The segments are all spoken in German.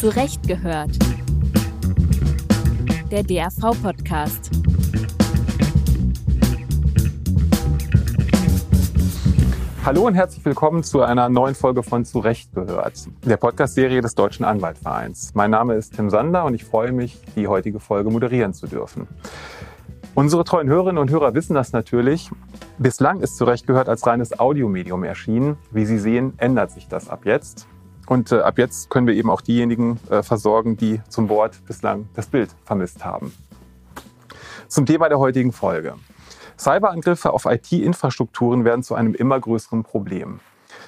Zurecht gehört. Der DAV-Podcast. Hallo und herzlich willkommen zu einer neuen Folge von Zurecht gehört, der Podcast-Serie des Deutschen Anwaltvereins. Mein Name ist Tim Sander und ich freue mich, die heutige Folge moderieren zu dürfen. Unsere treuen Hörerinnen und Hörer wissen das natürlich. Bislang ist Zurecht gehört als reines Audiomedium erschienen. Wie Sie sehen, ändert sich das ab jetzt. Und äh, ab jetzt können wir eben auch diejenigen äh, versorgen, die zum Wort bislang das Bild vermisst haben. Zum Thema der heutigen Folge. Cyberangriffe auf IT-Infrastrukturen werden zu einem immer größeren Problem.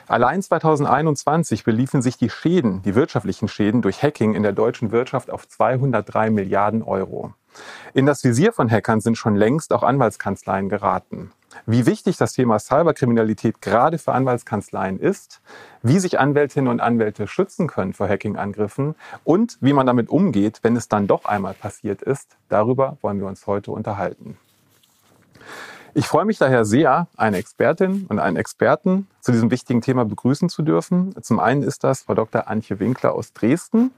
Allein 2021 beliefen sich die Schäden, die wirtschaftlichen Schäden durch Hacking in der deutschen Wirtschaft auf 203 Milliarden Euro. In das Visier von Hackern sind schon längst auch Anwaltskanzleien geraten. Wie wichtig das Thema Cyberkriminalität gerade für Anwaltskanzleien ist, wie sich Anwältinnen und Anwälte schützen können vor Hacking-Angriffen und wie man damit umgeht, wenn es dann doch einmal passiert ist, darüber wollen wir uns heute unterhalten. Ich freue mich daher sehr, eine Expertin und einen Experten zu diesem wichtigen Thema begrüßen zu dürfen. Zum einen ist das Frau Dr. Antje Winkler aus Dresden.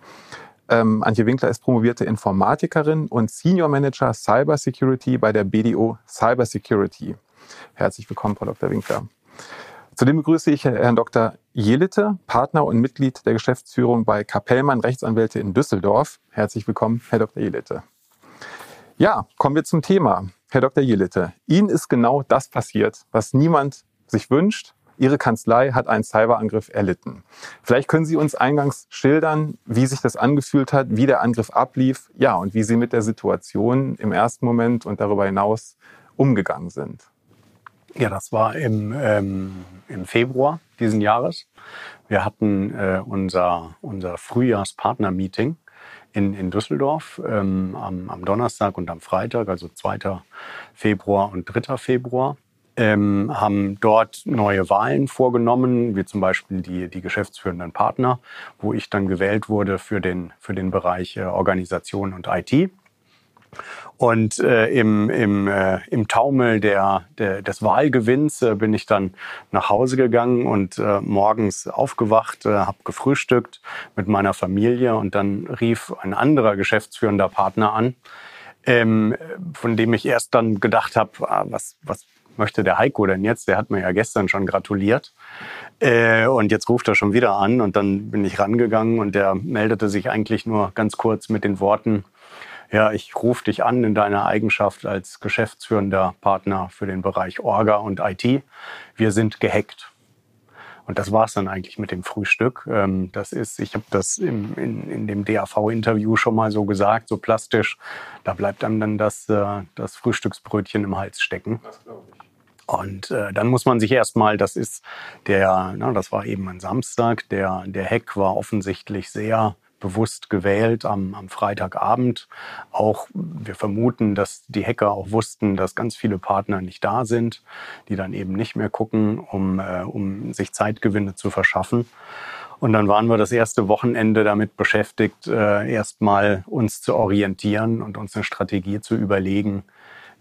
Ähm, Antje Winkler ist promovierte Informatikerin und Senior Manager Cybersecurity bei der BDO Cybersecurity. Herzlich willkommen, Frau Dr. Winkler. Zudem begrüße ich Herrn Dr. Jelitte, Partner und Mitglied der Geschäftsführung bei Kapellmann Rechtsanwälte in Düsseldorf. Herzlich willkommen, Herr Dr. Jelitte. Ja, kommen wir zum Thema. Herr Dr. Jelitte, Ihnen ist genau das passiert, was niemand sich wünscht, Ihre Kanzlei hat einen Cyberangriff erlitten. Vielleicht können Sie uns eingangs schildern, wie sich das angefühlt hat, wie der Angriff ablief, ja, und wie Sie mit der Situation im ersten Moment und darüber hinaus umgegangen sind. Ja, das war im, ähm, im Februar diesen Jahres. Wir hatten äh, unser, unser Frühjahrspartner-Meeting in, in Düsseldorf ähm, am, am Donnerstag und am Freitag, also 2. Februar und 3. Februar ähm, haben dort neue Wahlen vorgenommen, wie zum Beispiel die, die geschäftsführenden Partner, wo ich dann gewählt wurde für den, für den Bereich äh, Organisation und IT. Und äh, im, im, äh, im Taumel der, der, des Wahlgewinns äh, bin ich dann nach Hause gegangen und äh, morgens aufgewacht, äh, habe gefrühstückt mit meiner Familie und dann rief ein anderer geschäftsführender Partner an, ähm, von dem ich erst dann gedacht habe, ah, was, was möchte der Heiko denn jetzt? Der hat mir ja gestern schon gratuliert. Äh, und jetzt ruft er schon wieder an und dann bin ich rangegangen und der meldete sich eigentlich nur ganz kurz mit den Worten, ja, ich rufe dich an in deiner Eigenschaft als geschäftsführender Partner für den Bereich Orga und IT. Wir sind gehackt. Und das war es dann eigentlich mit dem Frühstück. Ähm, das ist, ich habe das im, in, in dem DAV-Interview schon mal so gesagt, so plastisch. Da bleibt einem dann das, äh, das Frühstücksbrötchen im Hals stecken. Das glaube ich. Und äh, dann muss man sich erstmal, das ist der, na, das war eben ein Samstag, der, der Hack war offensichtlich sehr bewusst gewählt am, am Freitagabend. Auch wir vermuten, dass die Hacker auch wussten, dass ganz viele Partner nicht da sind, die dann eben nicht mehr gucken, um, äh, um sich Zeitgewinne zu verschaffen. Und dann waren wir das erste Wochenende damit beschäftigt, äh, erstmal uns zu orientieren und uns eine Strategie zu überlegen,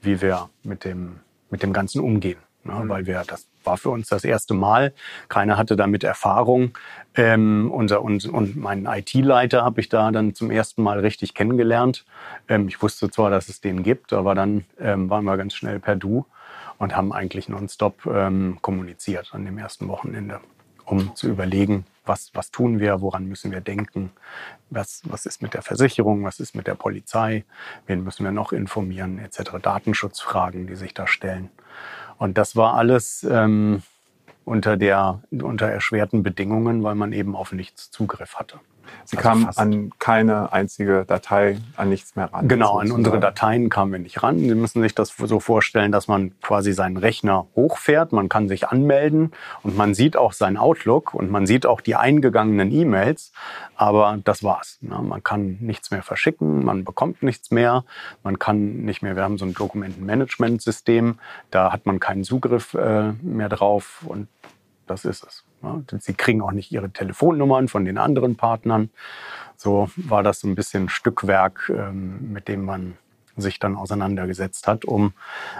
wie wir mit dem mit dem Ganzen umgehen. Ne? Mhm. Weil wir, das war für uns das erste Mal. Keiner hatte damit Erfahrung. Ähm, unser, und, und meinen IT-Leiter habe ich da dann zum ersten Mal richtig kennengelernt. Ähm, ich wusste zwar, dass es den gibt, aber dann ähm, waren wir ganz schnell per Du und haben eigentlich nonstop ähm, kommuniziert an dem ersten Wochenende, um zu überlegen, was, was tun wir, woran müssen wir denken, was, was ist mit der Versicherung, was ist mit der Polizei, wen müssen wir noch informieren, etc. Datenschutzfragen, die sich da stellen. Und das war alles ähm, unter, der, unter erschwerten Bedingungen, weil man eben auf nichts Zugriff hatte. Sie also kamen an keine einzige Datei, an nichts mehr ran. Genau, an unsere Dateien kamen wir nicht ran. Sie müssen sich das so vorstellen, dass man quasi seinen Rechner hochfährt, man kann sich anmelden und man sieht auch sein Outlook und man sieht auch die eingegangenen E-Mails, aber das war's. Ne? Man kann nichts mehr verschicken, man bekommt nichts mehr, man kann nicht mehr, wir haben so ein Dokumentenmanagementsystem, da hat man keinen Zugriff äh, mehr drauf und das ist es. Sie kriegen auch nicht ihre Telefonnummern von den anderen Partnern. So war das so ein bisschen Stückwerk, ähm, mit dem man sich dann auseinandergesetzt hat, um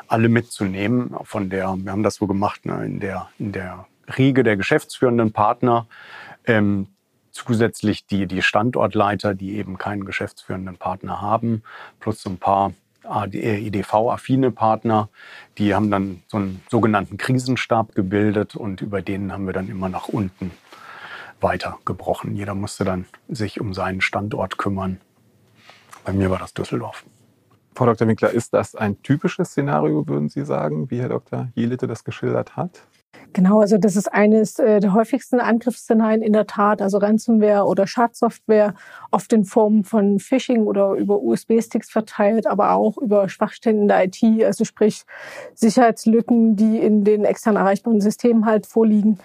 alle mitzunehmen. Von der, wir haben das so gemacht, ne, in der, in der Riege der geschäftsführenden Partner. Ähm, zusätzlich die, die Standortleiter, die eben keinen geschäftsführenden Partner haben, plus so ein paar EDV-affine Partner, die haben dann so einen sogenannten Krisenstab gebildet und über den haben wir dann immer nach unten weitergebrochen. Jeder musste dann sich um seinen Standort kümmern. Bei mir war das Düsseldorf. Frau Dr. Winkler, ist das ein typisches Szenario, würden Sie sagen, wie Herr Dr. Jelite das geschildert hat? Genau, also das ist eines äh, der häufigsten Angriffsszenarien in der Tat, also Ransomware oder Schadsoftware, oft in Form von Phishing oder über USB-Sticks verteilt, aber auch über Schwachstellen in der IT, also sprich Sicherheitslücken, die in den extern erreichbaren Systemen halt vorliegen,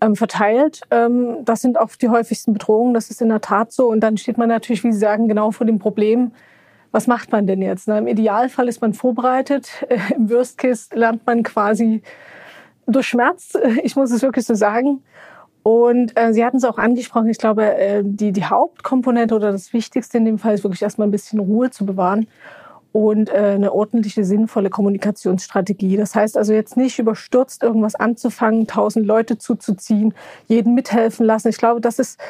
ähm, verteilt. Ähm, das sind auch die häufigsten Bedrohungen, das ist in der Tat so. Und dann steht man natürlich, wie Sie sagen, genau vor dem Problem, was macht man denn jetzt? Im Idealfall ist man vorbereitet, im Worst Case lernt man quasi durch Schmerz, ich muss es wirklich so sagen. Und äh, Sie hatten es auch angesprochen, ich glaube, äh, die, die Hauptkomponente oder das Wichtigste in dem Fall ist wirklich erstmal ein bisschen Ruhe zu bewahren und äh, eine ordentliche, sinnvolle Kommunikationsstrategie. Das heißt also jetzt nicht überstürzt irgendwas anzufangen, tausend Leute zuzuziehen, jeden mithelfen lassen. Ich glaube, das ist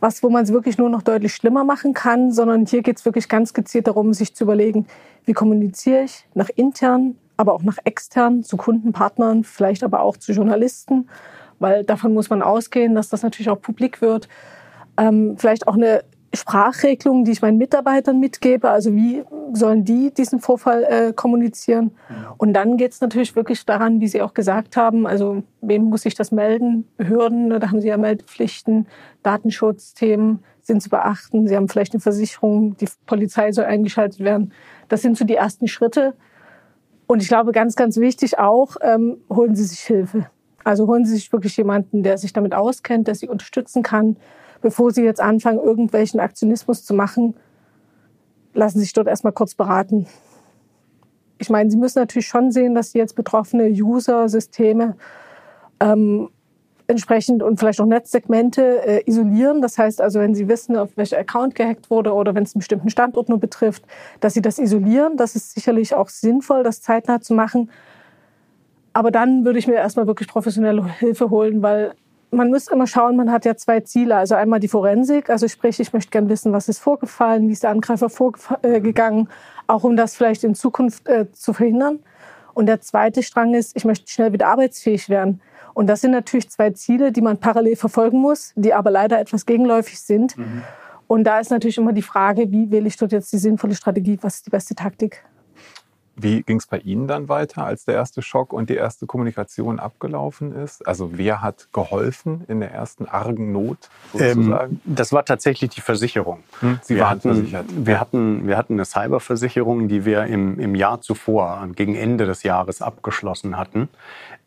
was, wo man es wirklich nur noch deutlich schlimmer machen kann, sondern hier geht es wirklich ganz gezielt darum, sich zu überlegen, wie kommuniziere ich nach intern, aber auch nach extern, zu Kundenpartnern, vielleicht aber auch zu Journalisten, weil davon muss man ausgehen, dass das natürlich auch publik wird. Ähm, vielleicht auch eine Sprachregelung, die ich meinen Mitarbeitern mitgebe. Also wie sollen die diesen Vorfall äh, kommunizieren? Und dann geht es natürlich wirklich daran, wie Sie auch gesagt haben, also wem muss ich das melden? Behörden, ne, da haben Sie ja Meldepflichten, Datenschutzthemen sind zu beachten. Sie haben vielleicht eine Versicherung, die Polizei soll eingeschaltet werden. Das sind so die ersten Schritte. Und ich glaube, ganz, ganz wichtig auch, ähm, holen Sie sich Hilfe. Also holen Sie sich wirklich jemanden, der sich damit auskennt, der Sie unterstützen kann. Bevor Sie jetzt anfangen, irgendwelchen Aktionismus zu machen, lassen Sie sich dort erstmal kurz beraten. Ich meine, Sie müssen natürlich schon sehen, dass Sie jetzt betroffene User-Systeme ähm, entsprechend und vielleicht auch Netzsegmente äh, isolieren. Das heißt also, wenn Sie wissen, auf welcher Account gehackt wurde oder wenn es einen bestimmten Standort nur betrifft, dass Sie das isolieren. Das ist sicherlich auch sinnvoll, das zeitnah zu machen. Aber dann würde ich mir erstmal wirklich professionelle Hilfe holen, weil man muss immer schauen, man hat ja zwei Ziele. Also einmal die Forensik, also sprich, ich möchte gerne wissen, was ist vorgefallen, wie ist der Angreifer vorgegangen, auch um das vielleicht in Zukunft äh, zu verhindern. Und der zweite Strang ist, ich möchte schnell wieder arbeitsfähig werden. Und das sind natürlich zwei Ziele, die man parallel verfolgen muss, die aber leider etwas gegenläufig sind. Mhm. Und da ist natürlich immer die Frage, wie wähle ich dort jetzt die sinnvolle Strategie, was ist die beste Taktik? Wie ging es bei Ihnen dann weiter, als der erste Schock und die erste Kommunikation abgelaufen ist? Also wer hat geholfen in der ersten argen Not sozusagen? Ähm, das war tatsächlich die Versicherung. Hm, Sie wir waren hatten, versichert. Wir hatten, wir hatten eine Cyberversicherung, die wir im, im Jahr zuvor, gegen Ende des Jahres abgeschlossen hatten.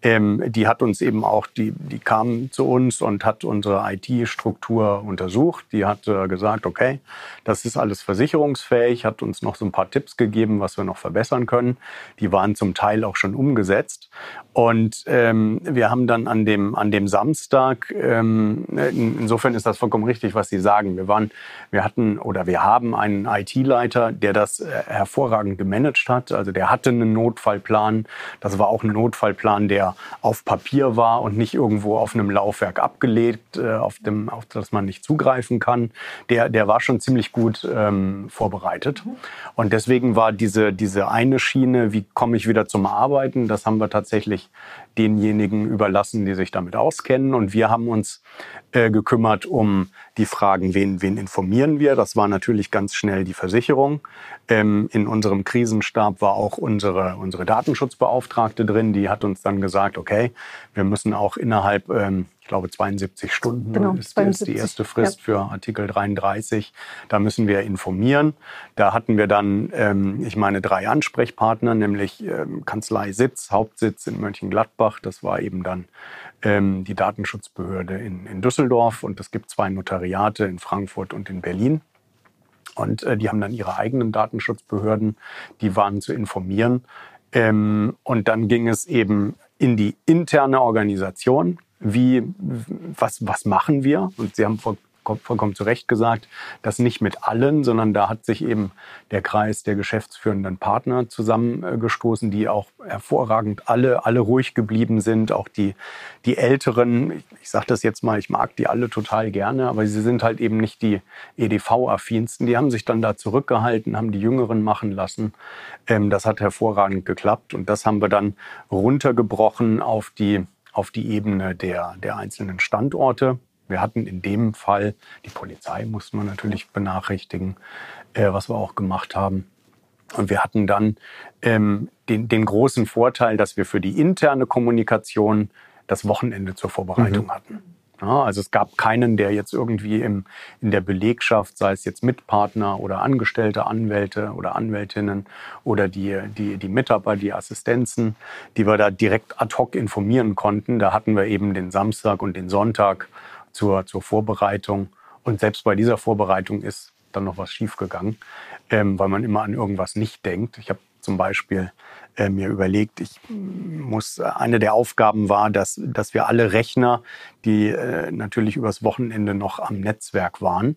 Ähm, die hat uns eben auch, die, die kam zu uns und hat unsere IT-Struktur untersucht. Die hat äh, gesagt, okay, das ist alles versicherungsfähig, hat uns noch so ein paar Tipps gegeben, was wir noch verbessern können. Die waren zum Teil auch schon umgesetzt. Und ähm, wir haben dann an dem, an dem Samstag, ähm, insofern ist das vollkommen richtig, was Sie sagen. Wir waren, wir hatten oder wir haben einen IT-Leiter, der das äh, hervorragend gemanagt hat. Also der hatte einen Notfallplan. Das war auch ein Notfallplan, der auf Papier war und nicht irgendwo auf einem Laufwerk abgelegt, äh, auf, dem, auf das man nicht zugreifen kann, der, der war schon ziemlich gut ähm, vorbereitet. Und deswegen war diese, diese eine Schiene, wie komme ich wieder zum Arbeiten, das haben wir tatsächlich denjenigen überlassen, die sich damit auskennen. Und wir haben uns äh, gekümmert um die Fragen, wen, wen informieren wir. Das war natürlich ganz schnell die Versicherung. Ähm, in unserem Krisenstab war auch unsere, unsere Datenschutzbeauftragte drin. Die hat uns dann gesagt, okay, wir müssen auch innerhalb ähm, glaube 72 Stunden genau, ist, 72, ist, die erste Frist ja. für Artikel 33. Da müssen wir informieren. Da hatten wir dann, ähm, ich meine, drei Ansprechpartner, nämlich ähm, Kanzlei Sitz, Hauptsitz in Mönchengladbach. Das war eben dann ähm, die Datenschutzbehörde in, in Düsseldorf und es gibt zwei Notariate in Frankfurt und in Berlin. Und äh, die haben dann ihre eigenen Datenschutzbehörden, die waren zu informieren. Ähm, und dann ging es eben in die interne Organisation wie, was, was machen wir? Und Sie haben vollkommen zu Recht gesagt, das nicht mit allen, sondern da hat sich eben der Kreis der geschäftsführenden Partner zusammengestoßen, die auch hervorragend alle, alle ruhig geblieben sind. Auch die, die Älteren, ich, ich sage das jetzt mal, ich mag die alle total gerne, aber sie sind halt eben nicht die EDV-affinsten. Die haben sich dann da zurückgehalten, haben die Jüngeren machen lassen. Ähm, das hat hervorragend geklappt und das haben wir dann runtergebrochen auf die auf die Ebene der, der einzelnen Standorte. Wir hatten in dem Fall, die Polizei mussten wir natürlich benachrichtigen, äh, was wir auch gemacht haben. Und wir hatten dann ähm, den, den großen Vorteil, dass wir für die interne Kommunikation das Wochenende zur Vorbereitung mhm. hatten. Ja, also es gab keinen, der jetzt irgendwie im, in der Belegschaft, sei es jetzt Mitpartner oder Angestellte, Anwälte oder Anwältinnen oder die, die, die Mitarbeiter, die Assistenzen, die wir da direkt ad hoc informieren konnten. Da hatten wir eben den Samstag und den Sonntag zur, zur Vorbereitung. Und selbst bei dieser Vorbereitung ist dann noch was schiefgegangen, ähm, weil man immer an irgendwas nicht denkt. Ich habe zum Beispiel äh, mir überlegt, ich muss, eine der Aufgaben war, dass, dass wir alle Rechner, die äh, natürlich übers Wochenende noch am Netzwerk waren,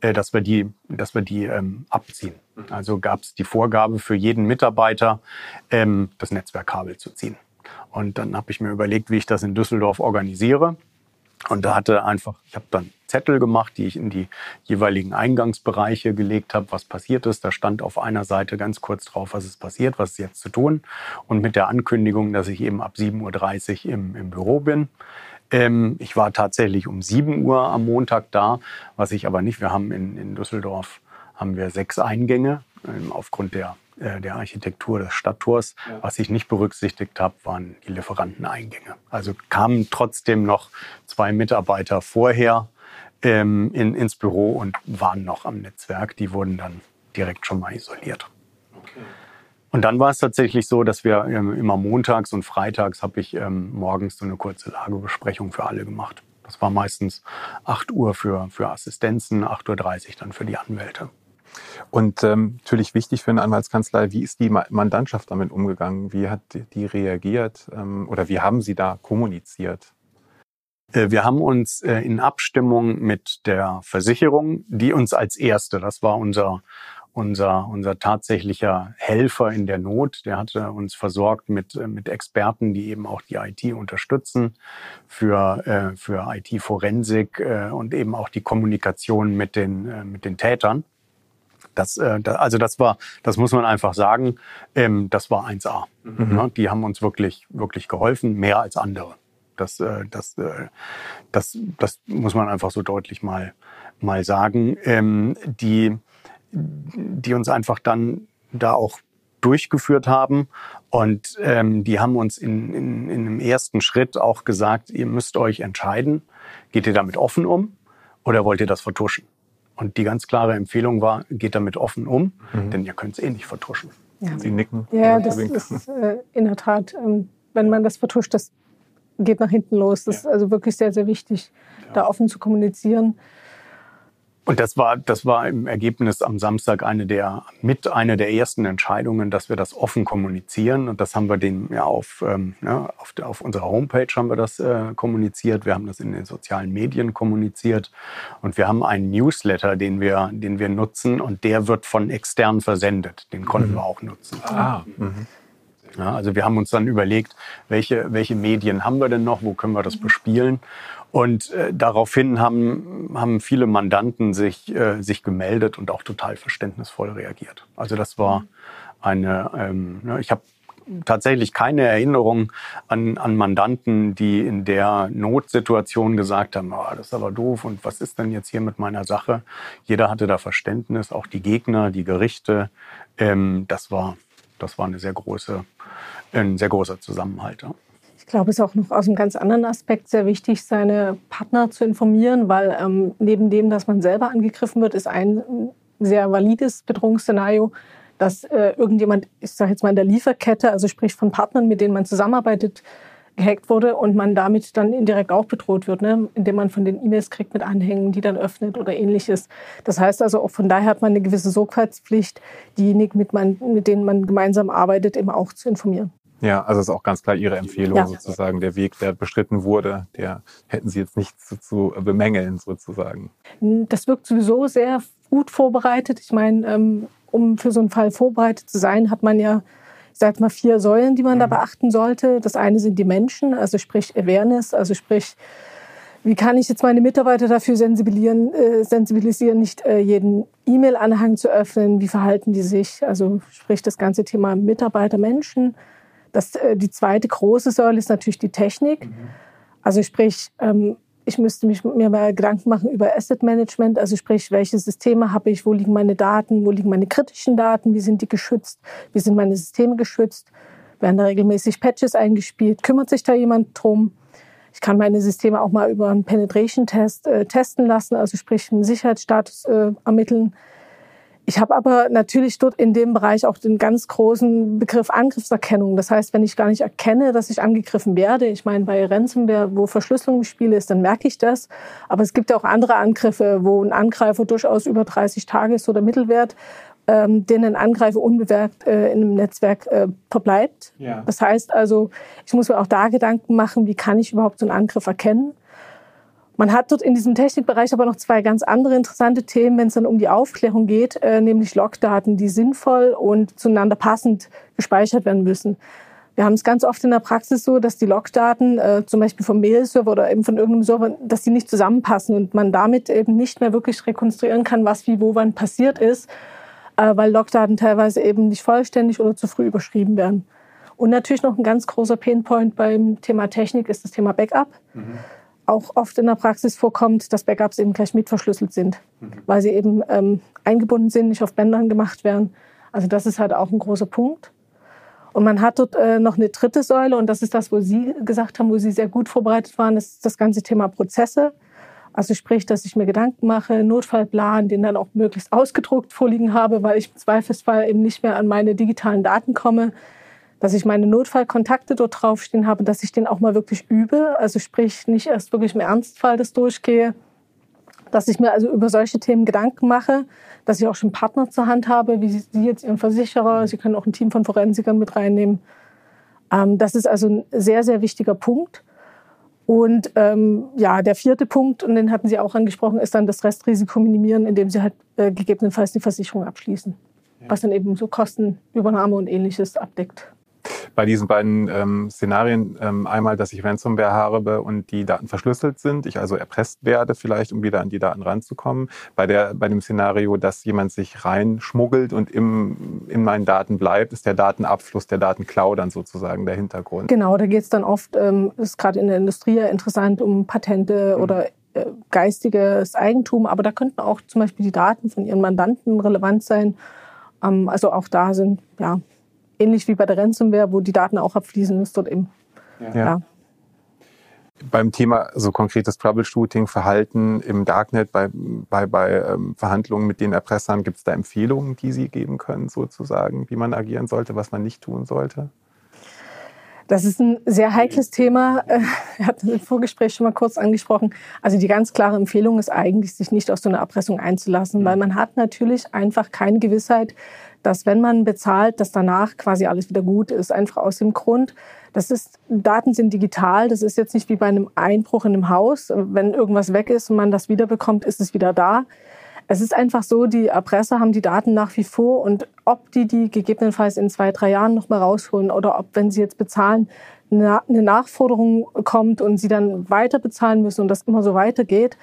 äh, dass wir die, dass wir die ähm, abziehen. Also gab es die Vorgabe für jeden Mitarbeiter, ähm, das Netzwerkkabel zu ziehen. Und dann habe ich mir überlegt, wie ich das in Düsseldorf organisiere. Und da hatte einfach, ich habe dann Zettel gemacht, die ich in die jeweiligen Eingangsbereiche gelegt habe, was passiert ist. Da stand auf einer Seite ganz kurz drauf, was ist passiert, was ist jetzt zu tun. Und mit der Ankündigung, dass ich eben ab 7.30 Uhr im, im Büro bin. Ähm, ich war tatsächlich um 7 Uhr am Montag da, was ich aber nicht. Wir haben in, in Düsseldorf haben wir sechs Eingänge ähm, aufgrund der der Architektur des Stadttors. Ja. Was ich nicht berücksichtigt habe, waren die Lieferanteneingänge. Also kamen trotzdem noch zwei Mitarbeiter vorher ähm, in, ins Büro und waren noch am Netzwerk. Die wurden dann direkt schon mal isoliert. Okay. Und dann war es tatsächlich so, dass wir ähm, immer montags und freitags habe ich ähm, morgens so eine kurze Lagebesprechung für alle gemacht. Das war meistens 8 Uhr für, für Assistenzen, 8.30 Uhr dann für die Anwälte. Und ähm, natürlich wichtig für eine Anwaltskanzlei, wie ist die Mandantschaft damit umgegangen? Wie hat die reagiert ähm, oder wie haben Sie da kommuniziert? Äh, wir haben uns äh, in Abstimmung mit der Versicherung, die uns als erste, das war unser, unser, unser tatsächlicher Helfer in der Not, der hatte uns versorgt mit, äh, mit Experten, die eben auch die IT unterstützen für, für IT-Forensik und eben auch die Kommunikation mit den, mit den Tätern. Das, äh, da, also das war, das muss man einfach sagen, ähm, das war 1A. Mhm. Ja, die haben uns wirklich, wirklich geholfen, mehr als andere. Das, äh, das, äh, das, das muss man einfach so deutlich mal, mal sagen. Ähm, die, die uns einfach dann da auch durchgeführt haben. Und ähm, die haben uns in, in, in einem ersten Schritt auch gesagt, ihr müsst euch entscheiden, geht ihr damit offen um oder wollt ihr das vertuschen? Und die ganz klare Empfehlung war, geht damit offen um, mhm. denn ihr könnt es eh nicht vertuschen. Ja. Sie nicken. Ja, das ist äh, in der Tat, ähm, wenn man das vertuscht, das geht nach hinten los. Das ja. ist also wirklich sehr, sehr wichtig, ja. da offen zu kommunizieren. Und das war, das war im Ergebnis am Samstag eine der, mit einer der ersten Entscheidungen, dass wir das offen kommunizieren. Und das haben wir den ja auf, ähm, ja, auf, auf unserer Homepage haben wir das äh, kommuniziert. Wir haben das in den sozialen Medien kommuniziert. Und wir haben einen Newsletter, den wir, den wir nutzen. Und der wird von extern versendet. Den konnten mhm. wir auch nutzen. Ah. Mhm. Ja, also wir haben uns dann überlegt, welche, welche Medien haben wir denn noch, wo können wir das bespielen? Und äh, daraufhin haben, haben viele Mandanten sich, äh, sich gemeldet und auch total verständnisvoll reagiert. Also das war eine, ähm, ne, ich habe tatsächlich keine Erinnerung an, an Mandanten, die in der Notsituation gesagt haben, oh, das ist aber doof und was ist denn jetzt hier mit meiner Sache? Jeder hatte da Verständnis, auch die Gegner, die Gerichte. Ähm, das, war, das war eine sehr große, ein sehr großer Zusammenhalt. Ja. Ich glaube, es ist auch noch aus einem ganz anderen Aspekt sehr wichtig, seine Partner zu informieren, weil ähm, neben dem, dass man selber angegriffen wird, ist ein sehr valides Bedrohungsszenario, dass äh, irgendjemand, ich sage jetzt mal in der Lieferkette, also sprich von Partnern, mit denen man zusammenarbeitet, gehackt wurde und man damit dann indirekt auch bedroht wird, ne? indem man von den E-Mails kriegt mit Anhängen, die dann öffnet oder ähnliches. Das heißt also, auch von daher hat man eine gewisse Sorgfaltspflicht, diejenigen, mit, man, mit denen man gemeinsam arbeitet, immer auch zu informieren. Ja, also ist auch ganz klar Ihre Empfehlung ja. sozusagen. Der Weg, der beschritten wurde, der hätten Sie jetzt nicht zu, zu bemängeln sozusagen. Das wirkt sowieso sehr gut vorbereitet. Ich meine, ähm, um für so einen Fall vorbereitet zu sein, hat man ja, ich sage mal, vier Säulen, die man da mhm. beachten sollte. Das eine sind die Menschen, also sprich Awareness, also sprich, wie kann ich jetzt meine Mitarbeiter dafür sensibilisieren, äh, sensibilisieren nicht äh, jeden E-Mail-Anhang zu öffnen? Wie verhalten die sich? Also sprich das ganze Thema Mitarbeiter, Menschen. Das, äh, die zweite große Säule ist natürlich die Technik. Mhm. Also sprich, ähm, ich müsste mich, mir mal Gedanken machen über Asset Management, also sprich, welche Systeme habe ich, wo liegen meine Daten, wo liegen meine kritischen Daten, wie sind die geschützt, wie sind meine Systeme geschützt, werden da regelmäßig Patches eingespielt, kümmert sich da jemand drum? Ich kann meine Systeme auch mal über einen Penetration-Test äh, testen lassen, also sprich einen Sicherheitsstatus äh, ermitteln. Ich habe aber natürlich dort in dem Bereich auch den ganz großen Begriff Angriffserkennung. Das heißt, wenn ich gar nicht erkenne, dass ich angegriffen werde, ich meine, bei Ransomware, wo Verschlüsselung im Spiel ist, dann merke ich das. Aber es gibt ja auch andere Angriffe, wo ein Angreifer durchaus über 30 Tage ist, so der Mittelwert, ähm, den ein Angreifer unbemerkt äh, in einem Netzwerk äh, verbleibt. Ja. Das heißt also, ich muss mir auch da Gedanken machen, wie kann ich überhaupt so einen Angriff erkennen? Man hat dort in diesem Technikbereich aber noch zwei ganz andere interessante Themen, wenn es dann um die Aufklärung geht, äh, nämlich Logdaten, die sinnvoll und zueinander passend gespeichert werden müssen. Wir haben es ganz oft in der Praxis so, dass die Logdaten, äh, zum Beispiel vom Mail-Server oder eben von irgendeinem Server, dass die nicht zusammenpassen und man damit eben nicht mehr wirklich rekonstruieren kann, was wie wo wann passiert ist, äh, weil Logdaten teilweise eben nicht vollständig oder zu früh überschrieben werden. Und natürlich noch ein ganz großer Painpoint beim Thema Technik ist das Thema Backup. Mhm auch oft in der Praxis vorkommt, dass Backups eben gleich mitverschlüsselt sind, mhm. weil sie eben ähm, eingebunden sind, nicht auf Bändern gemacht werden. Also das ist halt auch ein großer Punkt. Und man hat dort äh, noch eine dritte Säule und das ist das, wo Sie gesagt haben, wo Sie sehr gut vorbereitet waren, das ist das ganze Thema Prozesse. Also sprich, dass ich mir Gedanken mache, Notfallplan, den dann auch möglichst ausgedruckt vorliegen habe, weil ich im Zweifelsfall eben nicht mehr an meine digitalen Daten komme, dass ich meine Notfallkontakte dort draufstehen habe, dass ich den auch mal wirklich übe. Also sprich, nicht erst wirklich im Ernstfall das durchgehe, dass ich mir also über solche Themen Gedanken mache, dass ich auch schon Partner zur Hand habe, wie Sie jetzt Ihren Versicherer, Sie können auch ein Team von Forensikern mit reinnehmen. Ähm, das ist also ein sehr, sehr wichtiger Punkt. Und ähm, ja, der vierte Punkt, und den hatten Sie auch angesprochen, ist dann das Restrisiko minimieren, indem Sie halt äh, gegebenenfalls die Versicherung abschließen, ja. was dann eben so Kostenübernahme und ähnliches abdeckt bei diesen beiden ähm, Szenarien ähm, einmal, dass ich Ransomware habe und die Daten verschlüsselt sind, ich also erpresst werde vielleicht, um wieder an die Daten ranzukommen. Bei, der, bei dem Szenario, dass jemand sich reinschmuggelt und im, in meinen Daten bleibt, ist der Datenabfluss, der Datenklau dann sozusagen der Hintergrund. Genau, da geht es dann oft, ähm, ist gerade in der Industrie ja interessant, um Patente mhm. oder äh, geistiges Eigentum, aber da könnten auch zum Beispiel die Daten von ihren Mandanten relevant sein. Ähm, also auch da sind ja ähnlich wie bei der Ransomware, wo die Daten auch abfließen, ist dort eben. Ja. ja. Beim Thema so konkretes Troubleshooting, Verhalten im Darknet, bei, bei, bei ähm, Verhandlungen mit den Erpressern, gibt es da Empfehlungen, die Sie geben können, sozusagen, wie man agieren sollte, was man nicht tun sollte? Das ist ein sehr heikles Thema. Wir hatten im Vorgespräch schon mal kurz angesprochen. Also die ganz klare Empfehlung ist eigentlich, sich nicht auf so eine Erpressung einzulassen, weil man hat natürlich einfach keine Gewissheit, dass wenn man bezahlt, dass danach quasi alles wieder gut ist. Einfach aus dem Grund, das ist, Daten sind digital. Das ist jetzt nicht wie bei einem Einbruch in einem Haus. Wenn irgendwas weg ist und man das wiederbekommt, ist es wieder da. Es ist einfach so, die Erpresser haben die Daten nach wie vor und ob die die gegebenenfalls in zwei, drei Jahren nochmal rausholen oder ob, wenn sie jetzt bezahlen, eine Nachforderung kommt und sie dann weiter bezahlen müssen und das immer so weitergeht,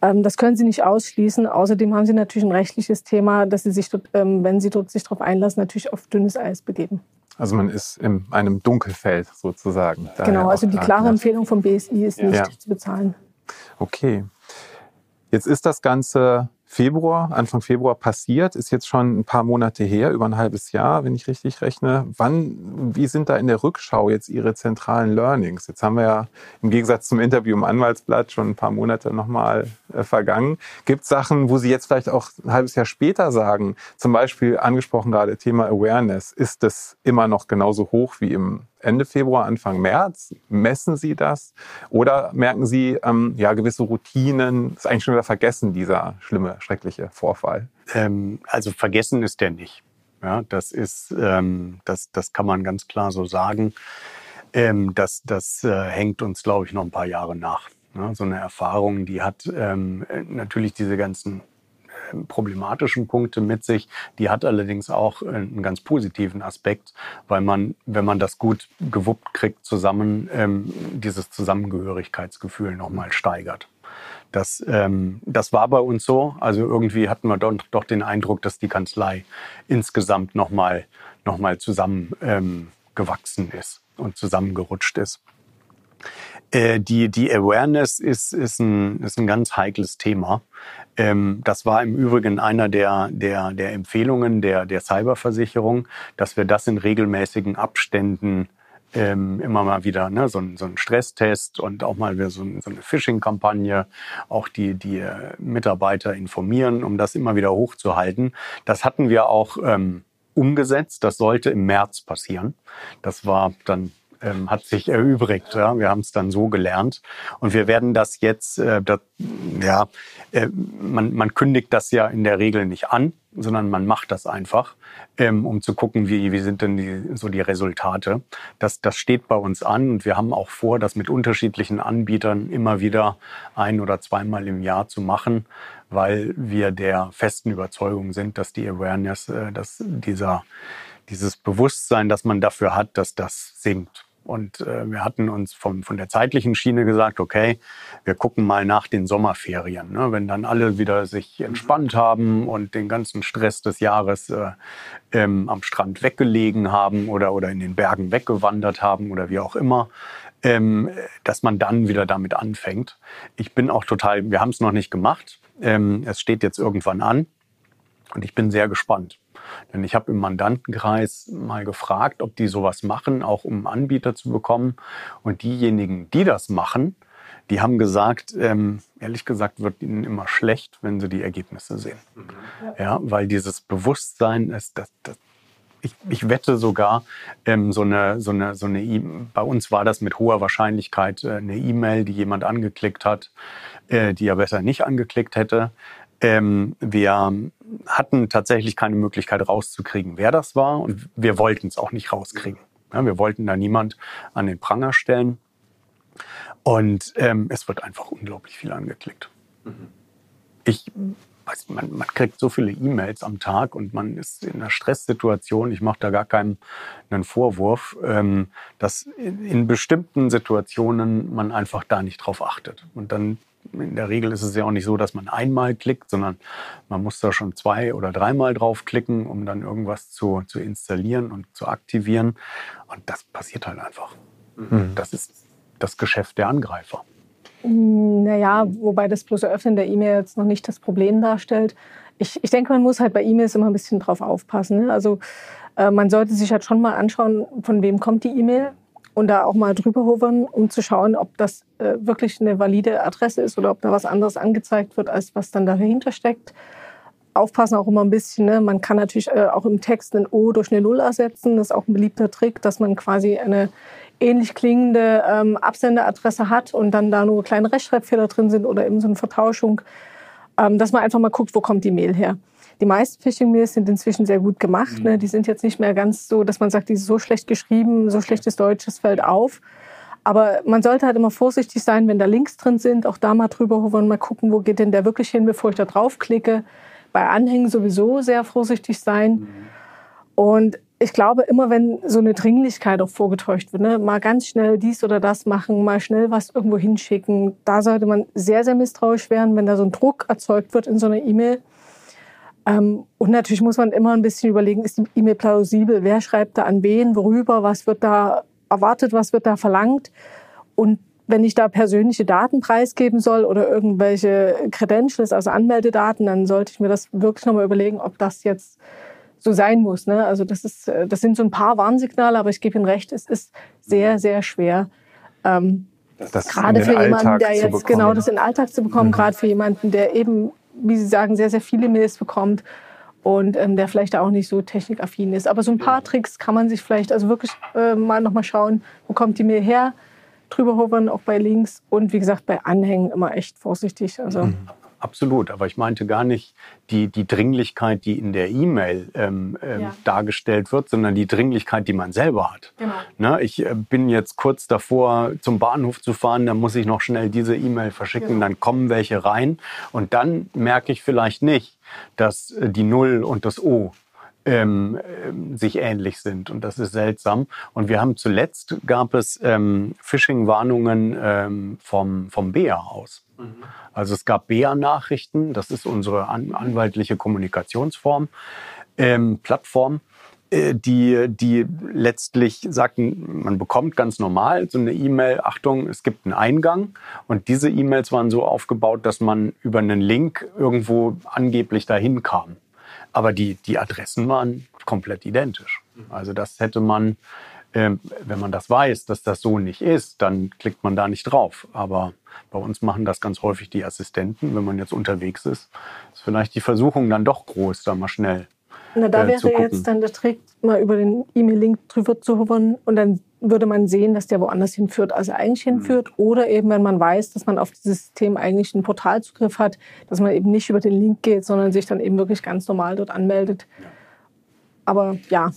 das können Sie nicht ausschließen. Außerdem haben Sie natürlich ein rechtliches Thema, dass Sie sich dort, ähm, wenn Sie sich darauf einlassen, natürlich auf dünnes Eis begeben. Also man ist in einem Dunkelfeld sozusagen. Genau, also die klare Empfehlung vom BSI ist nicht ja. zu bezahlen. Okay. Jetzt ist das Ganze Februar, Anfang Februar passiert, ist jetzt schon ein paar Monate her, über ein halbes Jahr, wenn ich richtig rechne. Wann, wie sind da in der Rückschau jetzt Ihre zentralen Learnings? Jetzt haben wir ja im Gegensatz zum Interview im Anwaltsblatt schon ein paar Monate nochmal äh, vergangen. Gibt es Sachen, wo Sie jetzt vielleicht auch ein halbes Jahr später sagen, zum Beispiel angesprochen gerade Thema Awareness, ist das immer noch genauso hoch wie im Ende Februar, Anfang März? Messen Sie das? Oder merken Sie, ähm, ja, gewisse Routinen, ist eigentlich schon wieder vergessen, dieser schlimme, schreckliche Vorfall? Ähm, also vergessen ist der nicht. Ja, das ist, ähm, das, das kann man ganz klar so sagen. Ähm, das das äh, hängt uns, glaube ich, noch ein paar Jahre nach. Ja, so eine Erfahrung, die hat ähm, natürlich diese ganzen problematischen Punkte mit sich. Die hat allerdings auch einen ganz positiven Aspekt, weil man, wenn man das gut gewuppt kriegt, zusammen ähm, dieses Zusammengehörigkeitsgefühl nochmal steigert. Das, ähm, das war bei uns so. Also irgendwie hatten wir doch, doch den Eindruck, dass die Kanzlei insgesamt nochmal noch mal zusammengewachsen ähm, ist und zusammengerutscht ist. Äh, die, die Awareness ist, ist, ein, ist ein ganz heikles Thema. Ähm, das war im Übrigen einer der, der, der Empfehlungen der, der Cyberversicherung, dass wir das in regelmäßigen Abständen ähm, immer mal wieder ne, so, ein, so ein Stresstest und auch mal wieder so, so eine Phishing-Kampagne, auch die, die äh, Mitarbeiter informieren, um das immer wieder hochzuhalten. Das hatten wir auch ähm, umgesetzt. Das sollte im März passieren. Das war dann ähm, hat sich erübrigt. Ja? Wir haben es dann so gelernt. Und wir werden das jetzt, äh, das, ja, äh, man, man kündigt das ja in der Regel nicht an, sondern man macht das einfach, ähm, um zu gucken, wie, wie sind denn die, so die Resultate. Das, das steht bei uns an und wir haben auch vor, das mit unterschiedlichen Anbietern immer wieder ein- oder zweimal im Jahr zu machen, weil wir der festen Überzeugung sind, dass die Awareness, äh, dass dieser, dieses Bewusstsein, das man dafür hat, dass das sinkt. Und äh, wir hatten uns vom, von der zeitlichen Schiene gesagt, okay, wir gucken mal nach den Sommerferien. Ne? Wenn dann alle wieder sich entspannt haben und den ganzen Stress des Jahres äh, ähm, am Strand weggelegen haben oder, oder in den Bergen weggewandert haben oder wie auch immer, ähm, dass man dann wieder damit anfängt. Ich bin auch total, wir haben es noch nicht gemacht. Ähm, es steht jetzt irgendwann an und ich bin sehr gespannt. Denn ich habe im Mandantenkreis mal gefragt, ob die sowas machen, auch um Anbieter zu bekommen. Und diejenigen, die das machen, die haben gesagt, ähm, ehrlich gesagt wird ihnen immer schlecht, wenn sie die Ergebnisse sehen. Mhm. Ja, weil dieses Bewusstsein ist, das, das, ich, ich wette sogar, ähm, so eine, so eine, so eine e bei uns war das mit hoher Wahrscheinlichkeit äh, eine E-Mail, die jemand angeklickt hat, äh, die er besser nicht angeklickt hätte. Ähm, wir hatten tatsächlich keine Möglichkeit rauszukriegen, wer das war und wir wollten es auch nicht rauskriegen. Ja, wir wollten da niemand an den Pranger stellen und ähm, es wird einfach unglaublich viel angeklickt. Mhm. Ich weiß, man, man kriegt so viele E-Mails am Tag und man ist in einer Stresssituation. Ich mache da gar keinen einen Vorwurf, ähm, dass in, in bestimmten Situationen man einfach da nicht drauf achtet und dann in der Regel ist es ja auch nicht so, dass man einmal klickt, sondern man muss da schon zwei oder dreimal draufklicken, um dann irgendwas zu, zu installieren und zu aktivieren. Und das passiert halt einfach. Mhm. Das ist das Geschäft der Angreifer. Naja, wobei das bloße Öffnen der E-Mail jetzt noch nicht das Problem darstellt. Ich, ich denke, man muss halt bei E-Mails immer ein bisschen drauf aufpassen. Ne? Also äh, man sollte sich halt schon mal anschauen, von wem kommt die E-Mail und da auch mal drüber hovern, um zu schauen, ob das äh, wirklich eine valide Adresse ist oder ob da was anderes angezeigt wird, als was dann dahinter steckt. Aufpassen auch immer ein bisschen. Ne? Man kann natürlich äh, auch im Text ein O durch eine Null ersetzen. Das ist auch ein beliebter Trick, dass man quasi eine ähnlich klingende ähm, Absenderadresse hat und dann da nur kleine Rechtschreibfehler drin sind oder eben so eine Vertauschung. Ähm, dass man einfach mal guckt, wo kommt die Mail her. Die meisten Phishing-Mails sind inzwischen sehr gut gemacht. Mhm. Ne? Die sind jetzt nicht mehr ganz so, dass man sagt, die ist so schlecht geschrieben, so schlechtes Deutsch, das fällt auf. Aber man sollte halt immer vorsichtig sein, wenn da Links drin sind, auch da mal drüber hovern, mal gucken, wo geht denn der wirklich hin, bevor ich da draufklicke. Bei Anhängen sowieso sehr vorsichtig sein. Mhm. Und ich glaube, immer wenn so eine Dringlichkeit auch vorgetäuscht wird, ne, mal ganz schnell dies oder das machen, mal schnell was irgendwo hinschicken, da sollte man sehr, sehr misstrauisch werden, wenn da so ein Druck erzeugt wird in so einer E-Mail. Ähm, und natürlich muss man immer ein bisschen überlegen, ist die E-Mail plausibel? Wer schreibt da an wen, worüber, was wird da erwartet, was wird da verlangt? Und wenn ich da persönliche Daten preisgeben soll oder irgendwelche Credentials, also Anmeldedaten, dann sollte ich mir das wirklich nochmal überlegen, ob das jetzt so sein muss. Ne? Also das ist, äh, das sind so ein paar Warnsignale, aber ich gebe Ihnen recht, es ist sehr, sehr schwer. Ähm, das gerade für jemanden, der jetzt genau das in den Alltag zu bekommen, mhm. gerade für jemanden, der eben wie Sie sagen, sehr, sehr viele Mails bekommt und ähm, der vielleicht auch nicht so technikaffin ist. Aber so ein paar Tricks kann man sich vielleicht also wirklich äh, mal nochmal schauen, wo kommt die Mail her, drüber hovern, auch bei Links und wie gesagt bei Anhängen immer echt vorsichtig. Also. Mhm. Absolut. Aber ich meinte gar nicht die, die Dringlichkeit, die in der E-Mail ähm, ähm, ja. dargestellt wird, sondern die Dringlichkeit, die man selber hat. Genau. Ne, ich äh, bin jetzt kurz davor, zum Bahnhof zu fahren, dann muss ich noch schnell diese E-Mail verschicken, genau. dann kommen welche rein und dann merke ich vielleicht nicht, dass äh, die Null und das O ähm, äh, sich ähnlich sind. Und das ist seltsam. Und wir haben zuletzt gab es ähm, Phishing-Warnungen ähm, vom, vom BEA aus. Mhm. Also es gab BEA-Nachrichten, das ist unsere an, anwaltliche Kommunikationsform, ähm, Plattform äh, die, die letztlich sagten, man bekommt ganz normal so eine E-Mail, Achtung, es gibt einen Eingang. Und diese E-Mails waren so aufgebaut, dass man über einen Link irgendwo angeblich dahin kam. Aber die, die Adressen waren komplett identisch. Also das hätte man, äh, wenn man das weiß, dass das so nicht ist, dann klickt man da nicht drauf. Aber bei uns machen das ganz häufig die Assistenten. Wenn man jetzt unterwegs ist, ist vielleicht die Versuchung dann doch groß, da mal schnell na, da äh, wäre jetzt dann der Trick, mal über den E-Mail-Link drüber zu hovern und dann würde man sehen, dass der woanders hinführt, als er eigentlich mhm. hinführt. Mhm. Oder eben, wenn man weiß, dass man auf dieses System eigentlich einen Portalzugriff hat, dass man eben nicht über den Link geht, sondern sich dann eben wirklich ganz normal dort anmeldet. Aber ja,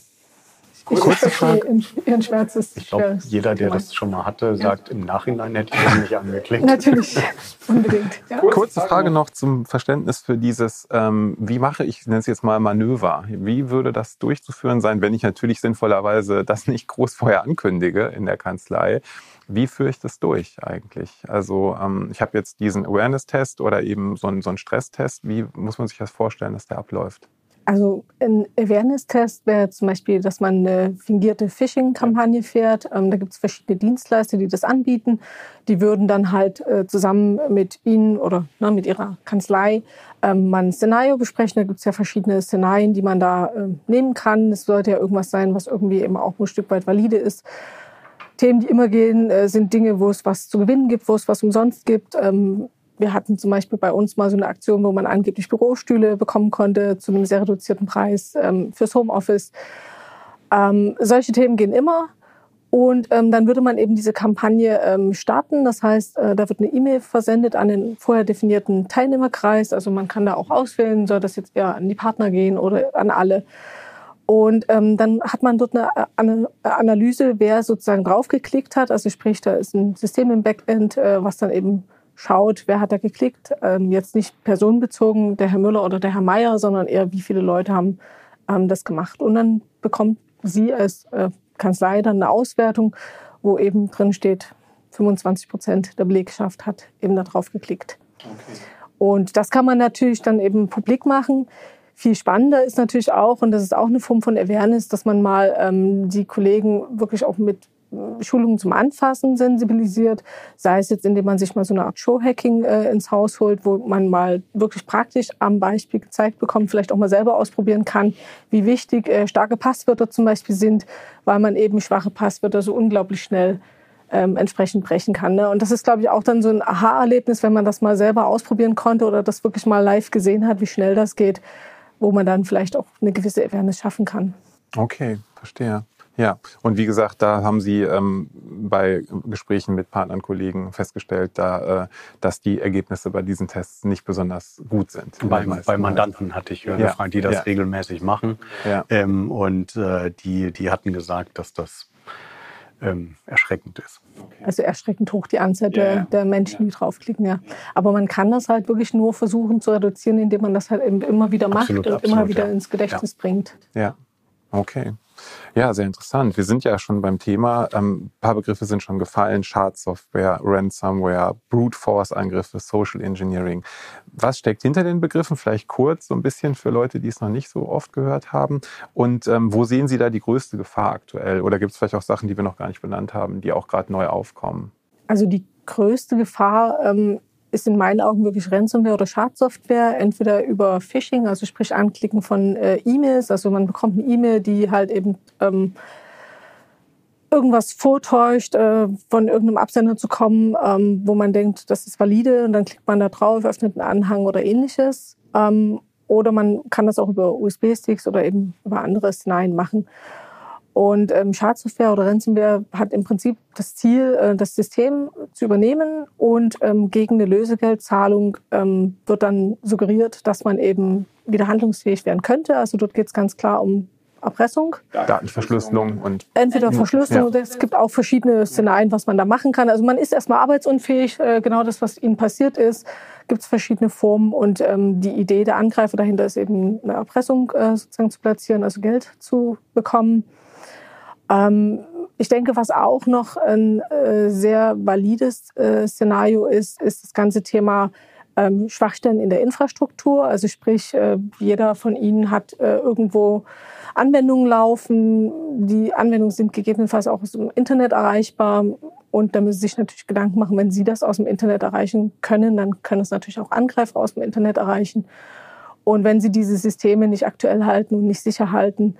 Kurze Frage. Ihren Schmerz ich glaube, jeder, der das schon mal hatte, sagt, ja. im Nachhinein hätte ich das nicht angeklickt. Natürlich, unbedingt. Ja. Kurze Frage noch zum Verständnis für dieses, ähm, wie mache ich, ich nenne es jetzt mal Manöver. Wie würde das durchzuführen sein, wenn ich natürlich sinnvollerweise das nicht groß vorher ankündige in der Kanzlei? Wie führe ich das durch eigentlich? Also ähm, ich habe jetzt diesen Awareness-Test oder eben so einen, so einen Stresstest. Wie muss man sich das vorstellen, dass der abläuft? Also ein Awareness-Test wäre zum Beispiel, dass man eine fingierte Phishing-Kampagne fährt. Ähm, da gibt es verschiedene Dienstleister, die das anbieten. Die würden dann halt äh, zusammen mit Ihnen oder ne, mit Ihrer Kanzlei ähm, mal ein Szenario besprechen. Da gibt es ja verschiedene Szenarien, die man da äh, nehmen kann. Es sollte ja irgendwas sein, was irgendwie eben auch ein Stück weit valide ist. Themen, die immer gehen, äh, sind Dinge, wo es was zu gewinnen gibt, wo es was umsonst gibt. Ähm, wir hatten zum Beispiel bei uns mal so eine Aktion, wo man angeblich Bürostühle bekommen konnte zu einem sehr reduzierten Preis ähm, fürs Homeoffice. Ähm, solche Themen gehen immer. Und ähm, dann würde man eben diese Kampagne ähm, starten. Das heißt, äh, da wird eine E-Mail versendet an den vorher definierten Teilnehmerkreis. Also man kann da auch auswählen, soll das jetzt eher an die Partner gehen oder an alle. Und ähm, dann hat man dort eine, äh, eine Analyse, wer sozusagen draufgeklickt hat. Also sprich, da ist ein System im Backend, äh, was dann eben schaut, wer hat da geklickt. Ähm, jetzt nicht personenbezogen, der Herr Müller oder der Herr Meier, sondern eher, wie viele Leute haben ähm, das gemacht. Und dann bekommt sie als äh, Kanzlei dann eine Auswertung, wo eben drin steht, 25 Prozent der Belegschaft hat eben da drauf geklickt. Okay. Und das kann man natürlich dann eben publik machen. Viel spannender ist natürlich auch, und das ist auch eine Form von Awareness, dass man mal ähm, die Kollegen wirklich auch mit Schulungen zum Anfassen sensibilisiert, sei es jetzt, indem man sich mal so eine Art Showhacking äh, ins Haus holt, wo man mal wirklich praktisch am Beispiel gezeigt bekommt, vielleicht auch mal selber ausprobieren kann, wie wichtig äh, starke Passwörter zum Beispiel sind, weil man eben schwache Passwörter so unglaublich schnell ähm, entsprechend brechen kann. Ne? Und das ist, glaube ich, auch dann so ein Aha-Erlebnis, wenn man das mal selber ausprobieren konnte oder das wirklich mal live gesehen hat, wie schnell das geht, wo man dann vielleicht auch eine gewisse Awareness schaffen kann. Okay, verstehe. Ja, und wie gesagt, da haben Sie ähm, bei Gesprächen mit Partnern, Kollegen festgestellt, da, äh, dass die Ergebnisse bei diesen Tests nicht besonders gut sind. Bei, bei Mandanten hatte ich eine Frage, die das ja. regelmäßig machen. Ja. Ähm, und äh, die, die hatten gesagt, dass das ähm, erschreckend ist. Also erschreckend hoch die Anzahl der, ja, der Menschen, die draufklicken, ja. Aber man kann das halt wirklich nur versuchen zu reduzieren, indem man das halt eben immer wieder macht absolut, und absolut, immer wieder ins Gedächtnis bringt. Ja, okay. Ja, sehr interessant. Wir sind ja schon beim Thema. Ähm, ein paar Begriffe sind schon gefallen. Schadsoftware, Ransomware, Brute Force Angriffe, Social Engineering. Was steckt hinter den Begriffen? Vielleicht kurz so ein bisschen für Leute, die es noch nicht so oft gehört haben. Und ähm, wo sehen Sie da die größte Gefahr aktuell? Oder gibt es vielleicht auch Sachen, die wir noch gar nicht benannt haben, die auch gerade neu aufkommen? Also die größte Gefahr ähm, ist in meinen Augen wirklich Ransomware oder Schadsoftware, entweder über Phishing, also sprich Anklicken von äh, E-Mails, also man bekommt eine E-Mail, die halt eben ähm, irgendwas vortäuscht, äh, von irgendeinem Absender zu kommen, ähm, wo man denkt, das ist valide und dann klickt man da drauf, öffnet einen Anhang oder ähnliches. Ähm, oder man kann das auch über USB-Sticks oder eben über andere Szenarien machen. Und ähm, Schadsoftware oder Ransomware hat im Prinzip das Ziel, äh, das System zu übernehmen und ähm, gegen eine Lösegeldzahlung ähm, wird dann suggeriert, dass man eben wieder handlungsfähig werden könnte. Also dort geht es ganz klar um Erpressung. Datenverschlüsselung und Entweder Verschlüsselung, ja. es gibt auch verschiedene Szenarien, was man da machen kann. Also man ist erstmal arbeitsunfähig, äh, genau das, was ihnen passiert ist, gibt es verschiedene Formen und ähm, die Idee der Angreifer dahinter ist eben eine Erpressung äh, sozusagen zu platzieren, also Geld zu bekommen. Ähm, ich denke, was auch noch ein äh, sehr valides äh, Szenario ist, ist das ganze Thema ähm, Schwachstellen in der Infrastruktur. Also sprich, äh, jeder von Ihnen hat äh, irgendwo Anwendungen laufen. Die Anwendungen sind gegebenenfalls auch aus dem Internet erreichbar. Und da müssen Sie sich natürlich Gedanken machen, wenn Sie das aus dem Internet erreichen können, dann können es natürlich auch Angreifer aus dem Internet erreichen. Und wenn Sie diese Systeme nicht aktuell halten und nicht sicher halten,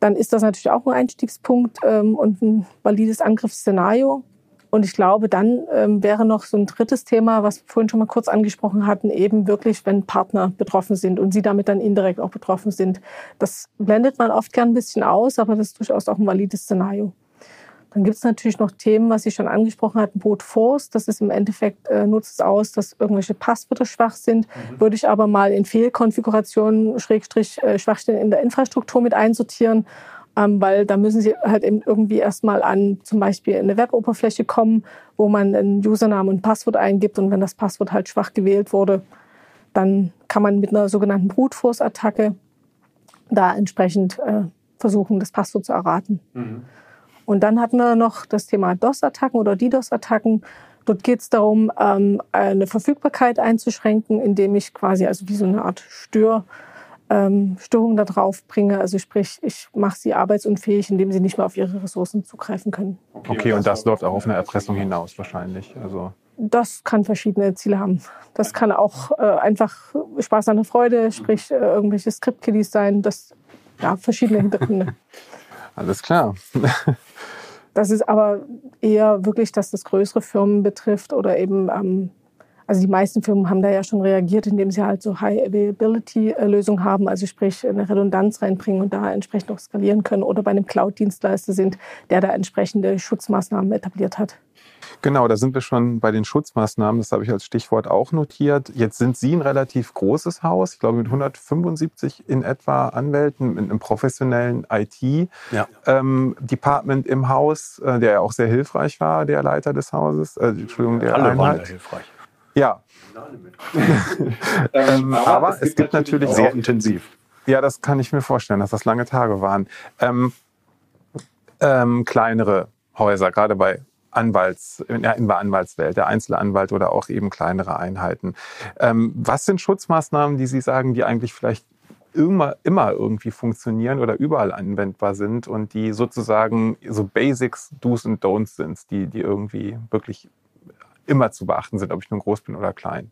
dann ist das natürlich auch ein Einstiegspunkt ähm, und ein valides Angriffsszenario. Und ich glaube, dann ähm, wäre noch so ein drittes Thema, was wir vorhin schon mal kurz angesprochen hatten, eben wirklich, wenn Partner betroffen sind und sie damit dann indirekt auch betroffen sind. Das blendet man oft gern ein bisschen aus, aber das ist durchaus auch ein valides Szenario. Dann gibt es natürlich noch Themen, was Sie schon angesprochen hatten, Boot Force. Das ist im Endeffekt, äh, nutzt es aus, dass irgendwelche Passwörter schwach sind. Mhm. Würde ich aber mal in Fehlkonfigurationen, Schrägstrich, äh, Schwachstellen in der Infrastruktur mit einsortieren ähm, weil da müssen Sie halt eben irgendwie erstmal an zum Beispiel eine Weboberfläche kommen, wo man einen Username und Passwort eingibt und wenn das Passwort halt schwach gewählt wurde, dann kann man mit einer sogenannten Brute Force Attacke da entsprechend äh, versuchen, das Passwort zu erraten. Mhm. Und dann hatten wir noch das Thema DOS-Attacken oder DDoS-Attacken. Dort geht es darum, ähm, eine Verfügbarkeit einzuschränken, indem ich quasi also wie so eine Art Stör ähm, Störungen da drauf bringe. Also sprich, ich mache sie arbeitsunfähig, indem sie nicht mehr auf ihre Ressourcen zugreifen können. Okay, und das läuft auch auf eine Erpressung hinaus wahrscheinlich. Also das kann verschiedene Ziele haben. Das kann auch äh, einfach Spaß an der Freude, sprich äh, irgendwelche Script-Kiddies sein. Das ja verschiedene Hintergründe. Alles klar. das ist aber eher wirklich, dass das größere Firmen betrifft oder eben ähm, also die meisten Firmen haben da ja schon reagiert, indem sie halt so High-Availability-Lösungen haben, also sprich eine Redundanz reinbringen und da entsprechend auch skalieren können oder bei einem Cloud-Dienstleister sind, der da entsprechende Schutzmaßnahmen etabliert hat. Genau, da sind wir schon bei den Schutzmaßnahmen. Das habe ich als Stichwort auch notiert. Jetzt sind Sie ein relativ großes Haus, ich glaube mit 175 in etwa Anwälten, mit einem professionellen IT-Department ja. ähm, im Haus, äh, der ja auch sehr hilfreich war, der Leiter des Hauses. Äh, Entschuldigung, der Alle Einheit. waren hilfreich. Ja. ähm, aber, es, es gibt, natürlich sehr intensiv. Ja, das kann ich mir vorstellen, dass das lange Tage waren. Ähm, ähm, kleinere Häuser, gerade bei Anwalts, ja, in der Anwaltswelt, der Einzelanwalt oder auch eben kleinere Einheiten. Ähm, was sind Schutzmaßnahmen, die Sie sagen, die eigentlich vielleicht immer, immer irgendwie funktionieren oder überall anwendbar sind und die sozusagen so Basics, Do's und Don'ts sind, die, die irgendwie wirklich immer zu beachten sind, ob ich nun groß bin oder klein?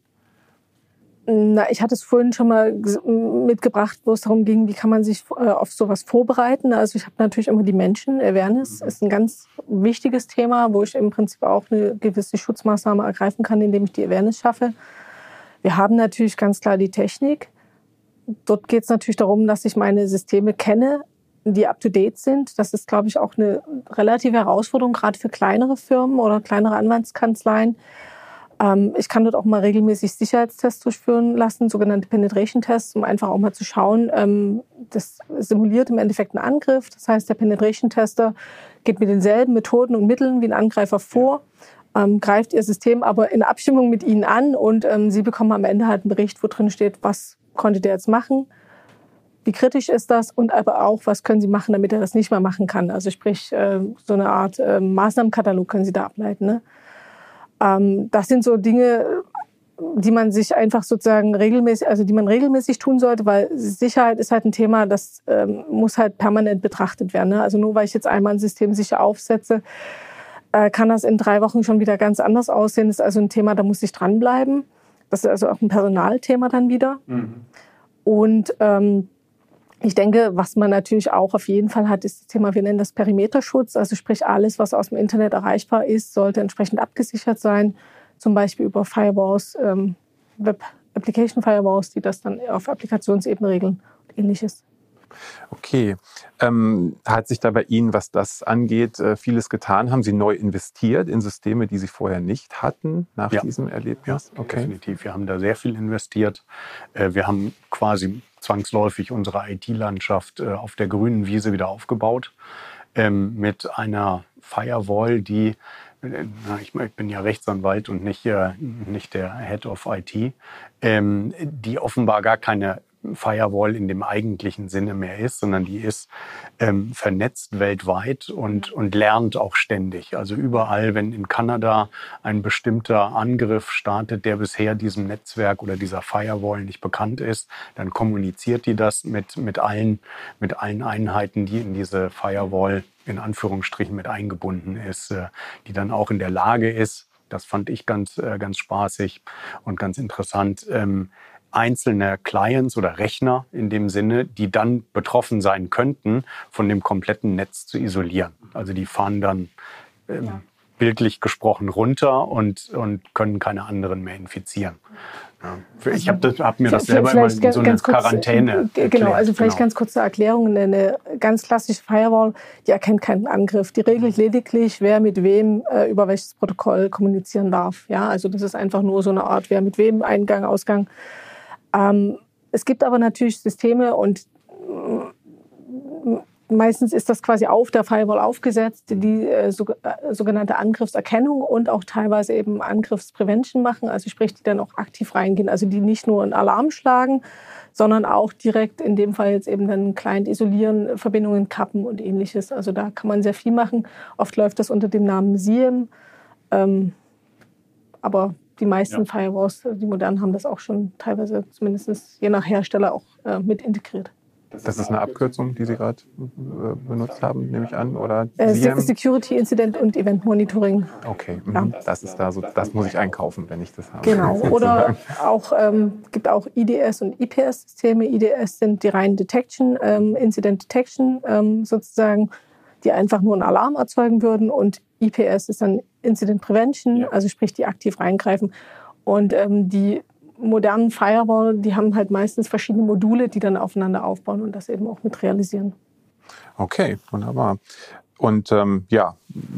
Na, ich hatte es vorhin schon mal mitgebracht, wo es darum ging, wie kann man sich äh, auf sowas vorbereiten. Also ich habe natürlich immer die Menschen. Awareness mhm. ist ein ganz wichtiges Thema, wo ich im Prinzip auch eine gewisse Schutzmaßnahme ergreifen kann, indem ich die Awareness schaffe. Wir haben natürlich ganz klar die Technik. Dort geht es natürlich darum, dass ich meine Systeme kenne, die up-to-date sind. Das ist, glaube ich, auch eine relative Herausforderung, gerade für kleinere Firmen oder kleinere Anwaltskanzleien. Ähm, ich kann dort auch mal regelmäßig Sicherheitstests durchführen lassen, sogenannte Penetration-Tests, um einfach auch mal zu schauen. Ähm, das simuliert im Endeffekt einen Angriff. Das heißt, der Penetration-Tester geht mit denselben Methoden und Mitteln wie ein Angreifer vor, ähm, greift ihr System aber in Abstimmung mit ihnen an und ähm, sie bekommen am Ende halt einen Bericht, wo drin steht, was konnte der jetzt machen, wie kritisch ist das und aber auch, was können Sie machen, damit er das nicht mehr machen kann. Also sprich, äh, so eine Art äh, Maßnahmenkatalog können Sie da ableiten. Ne? Ähm, das sind so Dinge, die man sich einfach sozusagen regelmäßig, also die man regelmäßig tun sollte, weil Sicherheit ist halt ein Thema, das ähm, muss halt permanent betrachtet werden. Ne? Also nur weil ich jetzt einmal ein System sicher aufsetze, äh, kann das in drei Wochen schon wieder ganz anders aussehen. Das ist also ein Thema, da muss ich dranbleiben. Das ist also auch ein Personalthema dann wieder. Mhm. Und ähm, ich denke, was man natürlich auch auf jeden Fall hat, ist das Thema, wir nennen das Perimeterschutz. Also sprich, alles, was aus dem Internet erreichbar ist, sollte entsprechend abgesichert sein. Zum Beispiel über Firewalls, ähm, Web Application Firewalls, die das dann auf Applikationsebene regeln und ähnliches. Okay. Ähm, hat sich da bei Ihnen, was das angeht, äh, vieles getan? Haben Sie neu investiert in Systeme, die Sie vorher nicht hatten nach Ja. diesem Erlebnis? Ja, definitiv. Wir haben da sehr viel investiert. Äh, Wir haben quasi zwangsläufig unsere IT-Landschaft äh, auf der grünen Wiese wieder aufgebaut ähm, mit einer Firewall, die ich bin ja Rechtsanwalt und nicht, nicht der Head of IT, ähm, die offenbar gar keine Firewall in dem eigentlichen Sinne mehr ist, sondern die ist ähm, vernetzt weltweit und, und lernt auch ständig. Also überall, wenn in Kanada ein bestimmter Angriff startet, der bisher diesem Netzwerk oder dieser Firewall nicht bekannt ist, dann kommuniziert die das mit, mit, allen, mit allen Einheiten, die in diese Firewall in Anführungsstrichen mit eingebunden ist, äh, die dann auch in der Lage ist, das fand ich ganz, äh, ganz spaßig und ganz interessant, ähm, einzelne Clients oder Rechner in dem Sinne, die dann betroffen sein könnten, von dem kompletten Netz zu isolieren. Also die fahren dann ähm, bildlich gesprochen runter und, und können keine anderen mehr infizieren. Ja. Ich habe hab mir das selber immer in so eine Quarantäne. äh, Genau, also vielleicht ganz kurz zur Erklärung. Eine, eine ganz klassische Firewall, die erkennt keinen Angriff. Die regelt lediglich, wer mit wem äh, über welches Protokoll kommunizieren darf. Ja, also das ist einfach nur so eine Art, wer mit wem, Eingang, Ausgang. Ähm, es gibt aber natürlich Systeme und mm, meistens ist das quasi auf der Firewall aufgesetzt, die äh, so, äh, sogenannte Angriffserkennung und auch teilweise eben Angriffsprävention machen, also sprich, die dann auch aktiv reingehen, also die nicht nur einen Alarm schlagen, sondern auch direkt in dem Fall jetzt eben dann einen Client isolieren, Verbindungen kappen und ähnliches. Also da kann man sehr viel machen. Oft läuft das unter dem Namen SIEM, ähm, aber die meisten Ja. Firewalls, die modernen, haben das auch schon teilweise zumindest je nach Hersteller auch äh, mit integriert. Das ist eine Abkürzung, die Sie gerade äh, benutzt haben, nehme ich an, oder? Äh? Security Incident und Event Monitoring. Okay, mhm. Ja. das ist da so, das muss ich einkaufen, wenn ich das habe. Genau. Oder auch ähm, gibt auch IDS und IPS-Systeme. IDS sind die reinen Detection, ähm, Incident Detection ähm, sozusagen, die einfach nur einen Alarm erzeugen würden. Und IPS ist dann Incident Prevention, Ja. also sprich die aktiv reingreifen. Und ähm, die modernen Firewall, die haben halt meistens verschiedene Module, die dann aufeinander aufbauen und das eben auch mit realisieren. Okay, wunderbar. Und ähm, ja,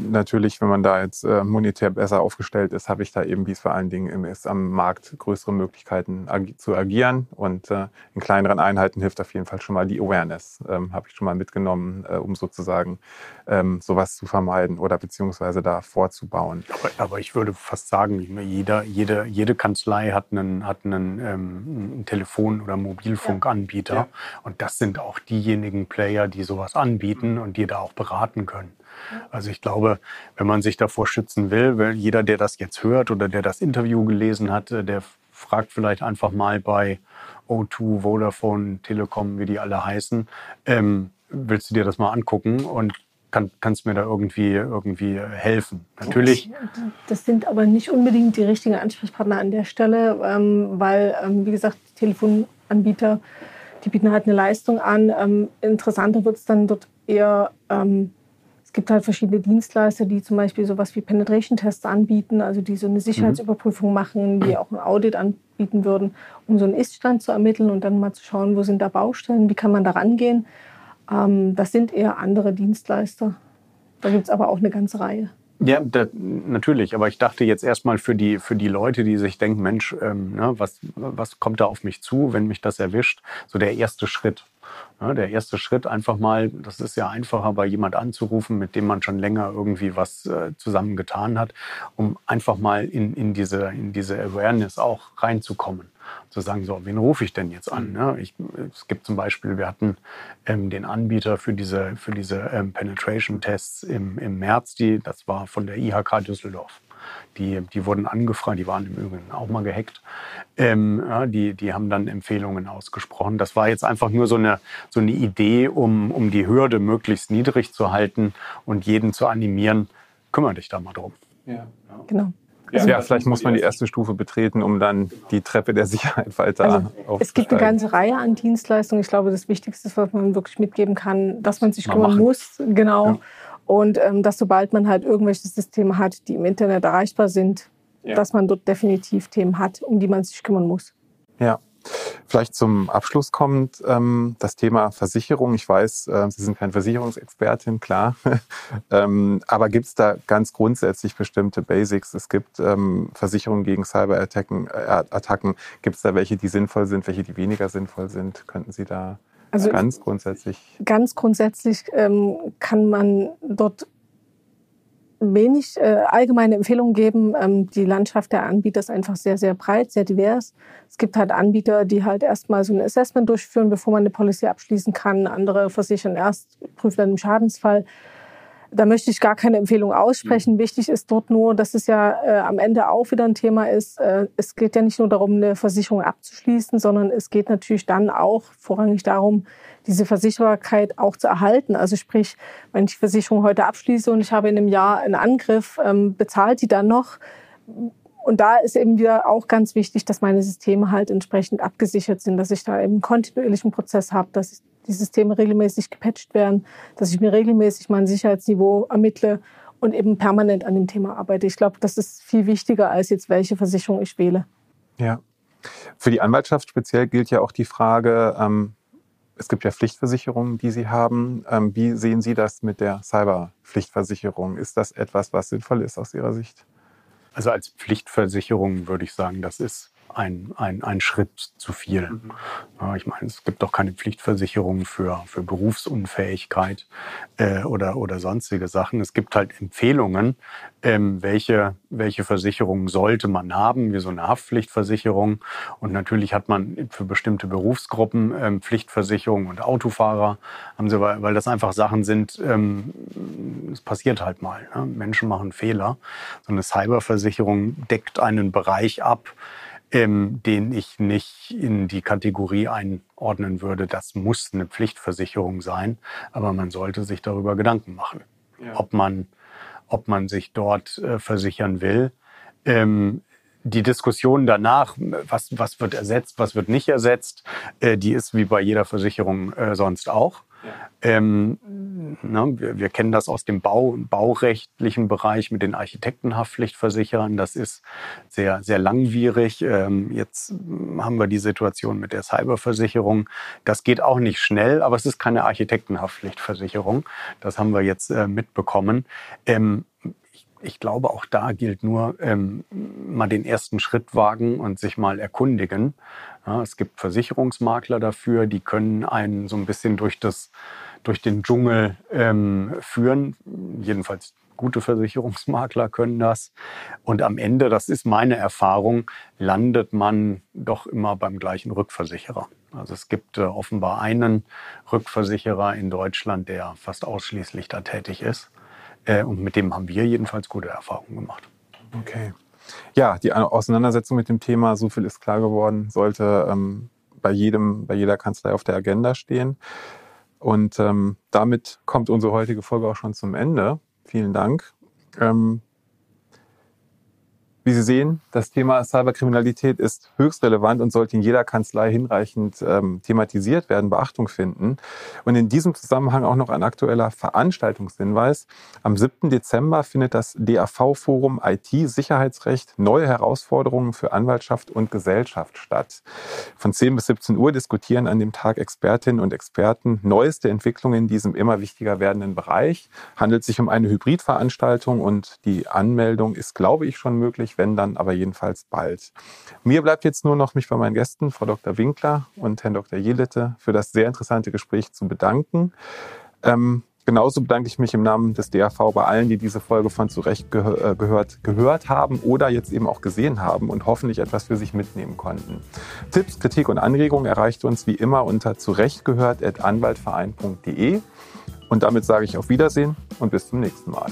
natürlich, wenn man da jetzt äh, monetär besser aufgestellt ist, habe ich da eben, wie es vor allen Dingen ist, am Markt größere Möglichkeiten agi zu agieren. Und äh, in kleineren Einheiten hilft auf jeden Fall schon mal die Awareness, ähm, habe ich schon mal mitgenommen, äh, um sozusagen ähm, sowas zu vermeiden oder beziehungsweise da vorzubauen. Aber, aber ich würde fast sagen, jeder, jede, jede Kanzlei hat einen, hat einen, ähm, einen Telefon- oder Mobilfunkanbieter. Ja. Und das sind auch diejenigen Player, die sowas anbieten und die da auch beraten können. Also ich glaube, wenn man sich davor schützen will, weil jeder, der das jetzt hört oder der das Interview gelesen hat, äh, der fragt vielleicht einfach mal bei O2, Vodafone, Telekom, wie die alle heißen, ähm, willst du dir das mal angucken und kann, kannst mir da irgendwie, irgendwie helfen? Natürlich. Das sind aber nicht unbedingt die richtigen Ansprechpartner an der Stelle, ähm, weil, ähm, wie gesagt, Telefonanbieter, die bieten halt eine Leistung an. Ähm, interessanter wird es dann dort eher, ähm, es gibt halt verschiedene Dienstleister, die zum Beispiel sowas wie Penetration-Tests anbieten, also die so eine Sicherheitsüberprüfung machen, die auch ein Audit anbieten würden, um so einen Ist-Stand zu ermitteln und dann mal zu schauen, wo sind da Baustellen, wie kann man da rangehen. Ähm, das sind eher andere Dienstleister. Da gibt es aber auch eine ganze Reihe. Ja, da, natürlich. Aber ich dachte jetzt erstmal für die, für die Leute, die sich denken, Mensch, ähm, ne, was, was kommt da auf mich zu, wenn mich das erwischt? So der erste Schritt. Ja, der erste Schritt einfach mal, das ist ja einfacher, bei jemand anzurufen, mit dem man schon länger irgendwie was äh, zusammen getan hat, um einfach mal in, in, diese, in diese Awareness auch reinzukommen. Zu sagen, so, wen rufe ich denn jetzt an? Ne? Ich, es gibt zum Beispiel, wir hatten ähm, den Anbieter für diese, für diese ähm, Penetration-Tests im, im März, die, das war von der IHK Düsseldorf. Die, die wurden angefragt, die waren im Übrigen auch mal gehackt. Ähm, ja, die, die haben dann Empfehlungen ausgesprochen. Das war jetzt einfach nur so eine, so eine Idee, um, um die Hürde möglichst niedrig zu halten und jeden zu animieren, kümmere dich da mal drum. Genau. Ja, vielleicht muss man die erste Stufe betreten, um dann die Treppe der Sicherheit weiter Also, es gibt eine ganze Reihe an Dienstleistungen. Ich glaube, das Wichtigste, was man wirklich mitgeben kann, dass man sich Mal kümmern machen. muss. Genau. Ja. Und ähm, dass sobald man halt irgendwelche Systeme hat, die im Internet erreichbar sind, Ja. dass man dort definitiv Themen hat, um die man sich kümmern muss. Ja. Vielleicht zum Abschluss kommt ähm, das Thema Versicherung. Ich weiß, äh, Sie sind kein Versicherungsexpertin, klar. ähm, aber gibt es da ganz grundsätzlich bestimmte Basics? Es gibt ähm, Versicherungen gegen Cyberattacken. Äh. Gibt es da welche, die sinnvoll sind, welche, die weniger sinnvoll sind? Könnten Sie da also ganz grundsätzlich? Ganz grundsätzlich ähm, kann man dort wenig äh, allgemeine Empfehlungen geben. Ähm, die Landschaft der Anbieter ist einfach sehr, sehr breit, sehr divers. Es gibt halt Anbieter, die halt erstmal so ein Assessment durchführen, bevor man eine Policy abschließen kann. Andere versichern erst, prüfen dann im Schadensfall. Da möchte ich gar keine Empfehlung aussprechen. Mhm. Wichtig ist dort nur, dass es ja äh, am Ende auch wieder ein Thema ist. Äh, es geht ja nicht nur darum, eine Versicherung abzuschließen, sondern es geht natürlich dann auch vorrangig darum, diese Versicherbarkeit auch zu erhalten. Also sprich, wenn ich die Versicherung heute abschließe und ich habe in einem Jahr einen Angriff, ähm, bezahlt die dann noch? Und da ist eben wieder auch ganz wichtig, dass meine Systeme halt entsprechend abgesichert sind, dass ich da eben einen kontinuierlichen Prozess habe, dass die Systeme regelmäßig gepatcht werden, dass ich mir regelmäßig mein Sicherheitsniveau ermittle und eben permanent an dem Thema arbeite. Ich glaube, das ist viel wichtiger als jetzt, welche Versicherung ich wähle. Ja. Für die Anwaltschaft speziell gilt ja auch die Frage, ähm, es gibt ja Pflichtversicherungen, die Sie haben. Ähm, wie sehen Sie das mit der Cyberpflichtversicherung? Ist das etwas, was sinnvoll ist aus Ihrer Sicht? Also als Pflichtversicherung würde ich sagen, das ist ein, ein, ein Schritt zu viel. Mhm. Ja, ich meine, es gibt doch keine Pflichtversicherung für, für Berufsunfähigkeit äh, oder, oder sonstige Sachen. Es gibt halt Empfehlungen, ähm, welche, welche Versicherungen sollte man haben, wie so eine Haftpflichtversicherung. Und natürlich hat man für bestimmte Berufsgruppen ähm, Pflichtversicherung und Autofahrer, haben sie, weil, weil das einfach Sachen sind, ähm, es passiert halt mal. Ne? Menschen machen Fehler. So eine Cyberversicherung deckt einen Bereich ab, ähm, den ich nicht in die Kategorie einordnen würde. Das muss eine Pflichtversicherung sein, aber man sollte sich darüber Gedanken machen, ja. ob, man, ob man sich dort äh, versichern will. Ähm, die Diskussion danach, was, was wird ersetzt, was wird nicht ersetzt, äh, die ist wie bei jeder Versicherung äh, sonst auch. Ähm, ne, wir, wir, kennen das aus dem Bau, baurechtlichen Bereich mit den Architektenhaftpflichtversicherern. Das ist sehr, sehr langwierig. Ähm, jetzt haben wir die Situation mit der Cyberversicherung. Das geht auch nicht schnell, aber es ist keine Architektenhaftpflichtversicherung. Das haben wir jetzt äh, mitbekommen. Ähm, ich glaube, auch da gilt nur ähm, mal den ersten Schritt wagen und sich mal erkundigen. Ja, es gibt Versicherungsmakler dafür, die können einen so ein bisschen durch, das, durch den Dschungel ähm, führen. Jedenfalls gute Versicherungsmakler können das. Und am Ende, das ist meine Erfahrung, landet man doch immer beim gleichen Rückversicherer. Also es gibt äh, offenbar einen Rückversicherer in Deutschland, der fast ausschließlich da tätig ist. Äh, und mit dem haben wir jedenfalls gute Erfahrungen gemacht. Okay. Ja, die Auseinandersetzung mit dem Thema, so viel ist klar geworden, sollte ähm, bei jedem, bei jeder Kanzlei auf der Agenda stehen. Und ähm, damit kommt unsere heutige Folge auch schon zum Ende. Vielen Dank. Ähm, wie Sie sehen, das Thema Cyberkriminalität ist höchst relevant und sollte in jeder Kanzlei hinreichend ähm, thematisiert werden, Beachtung finden. Und in diesem Zusammenhang auch noch ein aktueller Veranstaltungshinweis. Am 7. Dezember findet das DAV-Forum IT-Sicherheitsrecht neue Herausforderungen für Anwaltschaft und Gesellschaft statt. Von 10 bis 17 Uhr diskutieren an dem Tag Expertinnen und Experten neueste Entwicklungen in diesem immer wichtiger werdenden Bereich. Handelt sich um eine Hybridveranstaltung und die Anmeldung ist, glaube ich, schon möglich wenn dann aber jedenfalls bald. Mir bleibt jetzt nur noch, mich bei meinen Gästen, Frau Dr. Winkler und Herrn Dr. Jelitte, für das sehr interessante Gespräch zu bedanken. Ähm, genauso bedanke ich mich im Namen des DAV bei allen, die diese Folge von Zurecht gehör, äh, gehört, gehört haben oder jetzt eben auch gesehen haben und hoffentlich etwas für sich mitnehmen konnten. Tipps, Kritik und Anregungen erreicht uns wie immer unter zurechtgehört.anwaltverein.de. Und damit sage ich auf Wiedersehen und bis zum nächsten Mal.